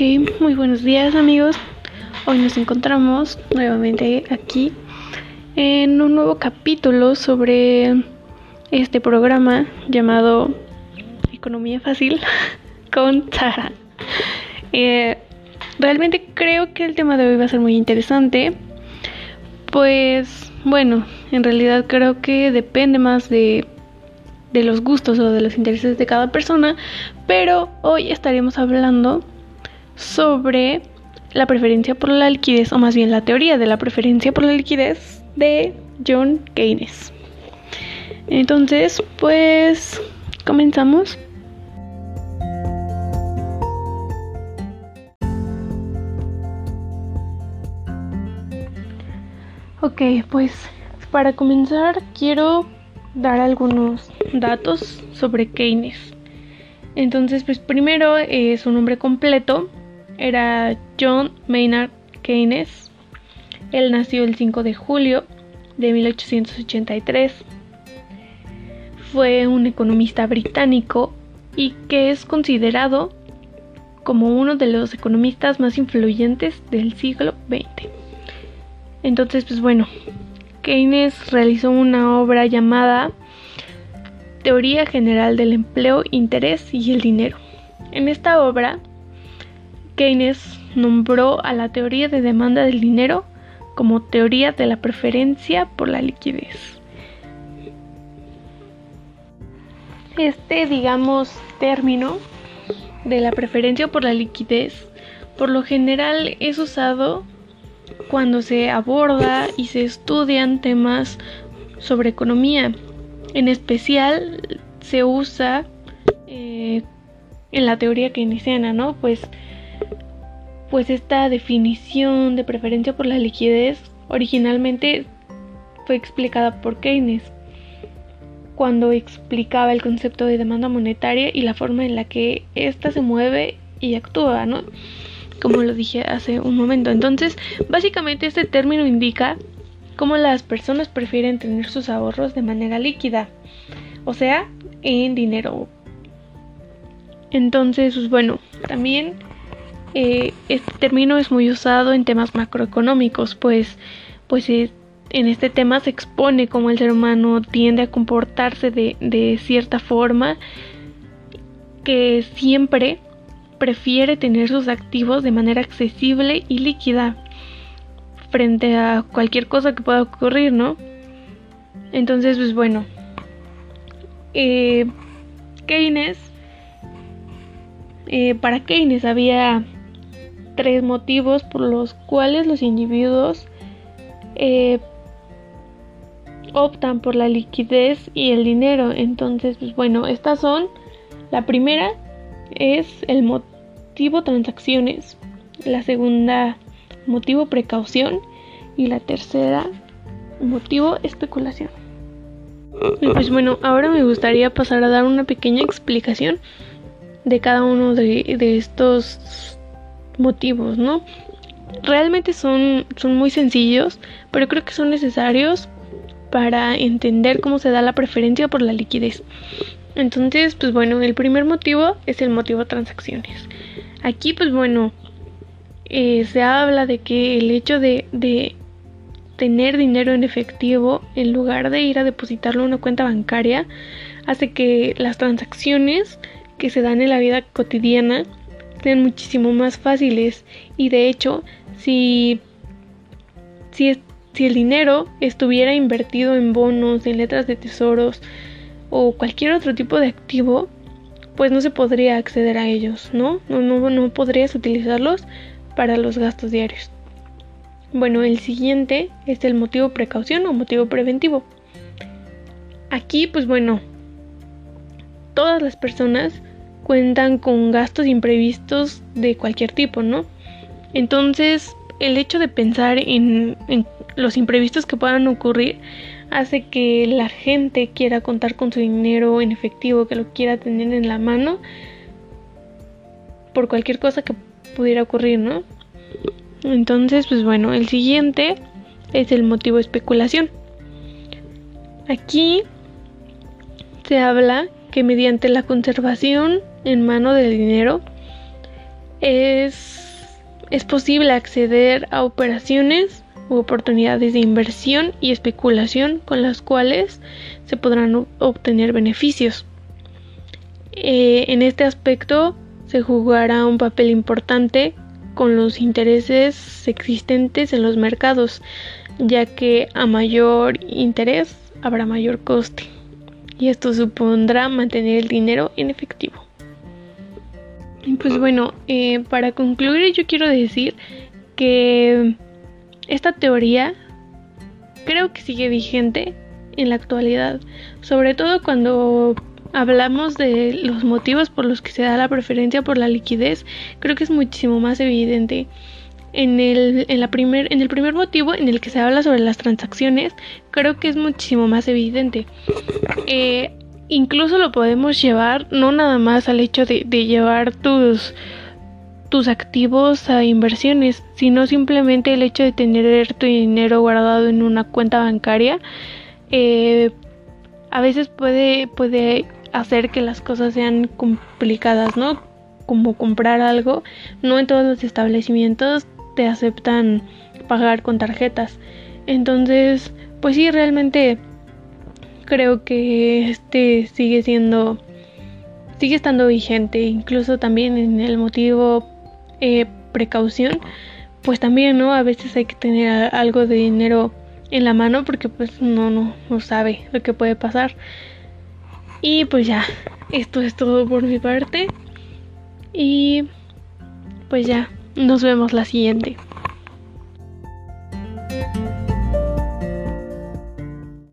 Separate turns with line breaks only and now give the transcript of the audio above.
Ok, muy buenos días amigos. Hoy nos encontramos nuevamente aquí en un nuevo capítulo sobre este programa llamado Economía Fácil con Sara. Eh, realmente creo que el tema de hoy va a ser muy interesante. Pues bueno, en realidad creo que depende más de de los gustos o de los intereses de cada persona, pero hoy estaremos hablando sobre la preferencia por la liquidez, o más bien la teoría de la preferencia por la liquidez de John Keynes. Entonces, pues comenzamos. Ok, pues para comenzar quiero dar algunos datos sobre Keynes. Entonces, pues primero eh, su nombre completo era John Maynard Keynes. Él nació el 5 de julio de 1883. Fue un economista británico y que es considerado como uno de los economistas más influyentes del siglo XX. Entonces, pues bueno, Keynes realizó una obra llamada Teoría General del Empleo, Interés y el Dinero. En esta obra, Keynes nombró a la teoría de demanda del dinero como teoría de la preferencia por la liquidez. Este, digamos, término de la preferencia por la liquidez, por lo general es usado cuando se aborda y se estudian temas sobre economía. En especial se usa eh, en la teoría keynesiana, ¿no? Pues, pues esta definición de preferencia por la liquidez originalmente fue explicada por Keynes cuando explicaba el concepto de demanda monetaria y la forma en la que ésta se mueve y actúa, ¿no? como lo dije hace un momento. Entonces, básicamente este término indica cómo las personas prefieren tener sus ahorros de manera líquida, o sea, en dinero. Entonces, pues bueno, también eh, este término es muy usado en temas macroeconómicos, pues, pues en este tema se expone cómo el ser humano tiende a comportarse de, de cierta forma que siempre prefiere tener sus activos de manera accesible y líquida frente a cualquier cosa que pueda ocurrir, ¿no? Entonces, pues bueno, eh, Keynes, eh, para Keynes había tres motivos por los cuales los individuos eh, optan por la liquidez y el dinero. Entonces, pues bueno, estas son la primera es el motivo transacciones, la segunda motivo precaución y la tercera motivo especulación. Y pues bueno, ahora me gustaría pasar a dar una pequeña explicación de cada uno de, de estos motivos, ¿no? Realmente son, son muy sencillos, pero creo que son necesarios para entender cómo se da la preferencia por la liquidez. Entonces, pues bueno, el primer motivo es el motivo transacciones. Aquí, pues bueno, eh, se habla de que el hecho de, de tener dinero en efectivo en lugar de ir a depositarlo en una cuenta bancaria hace que las transacciones que se dan en la vida cotidiana sean muchísimo más fáciles y de hecho si, si, si el dinero estuviera invertido en bonos, en letras de tesoros, o cualquier otro tipo de activo, pues no se podría acceder a ellos, ¿no? No, no, no podrías utilizarlos para los gastos diarios. Bueno, el siguiente es el motivo precaución o motivo preventivo. Aquí, pues bueno, todas las personas cuentan con gastos imprevistos de cualquier tipo, ¿no? Entonces, el hecho de pensar en, los imprevistos que puedan ocurrir hace que la gente quiera contar con su dinero en efectivo, que lo quiera tener en la mano por cualquier cosa que pudiera ocurrir, ¿no? Entonces, pues bueno, el siguiente es el motivo de especulación. Aquí se habla que mediante la conservación en mano del dinero, es, es posible acceder a operaciones u oportunidades de inversión y especulación con las cuales se podrán obtener beneficios. Eh, en este aspecto se jugará un papel importante con los intereses existentes en los mercados, ya que a mayor interés habrá mayor coste y esto supondrá mantener el dinero en efectivo. Pues bueno, eh, para concluir yo quiero decir que esta teoría creo que sigue vigente en la actualidad, sobre todo cuando hablamos de los motivos por los que se da la preferencia por la liquidez, creo que es muchísimo más evidente. En el, en, la primer, en el primer motivo en el que se habla sobre las transacciones, creo que es muchísimo más evidente. Eh, incluso lo podemos llevar no nada más al hecho de, llevar tus, tus activos a inversiones, sino simplemente el hecho de tener tu dinero guardado en una cuenta bancaria. Eh, a veces puede, puede hacer que las cosas sean complicadas, ¿no? Como comprar algo, no en todos los establecimientos te aceptan pagar con tarjetas. Entonces, pues sí, realmente creo que este sigue siendo, sigue estando vigente, incluso también en el motivo eh, precaución, pues también, ¿no? A veces hay que tener algo de dinero en la mano porque pues no, no, no sabe lo que puede pasar. Y pues ya, esto es todo por mi parte. Y pues ya, nos vemos la siguiente.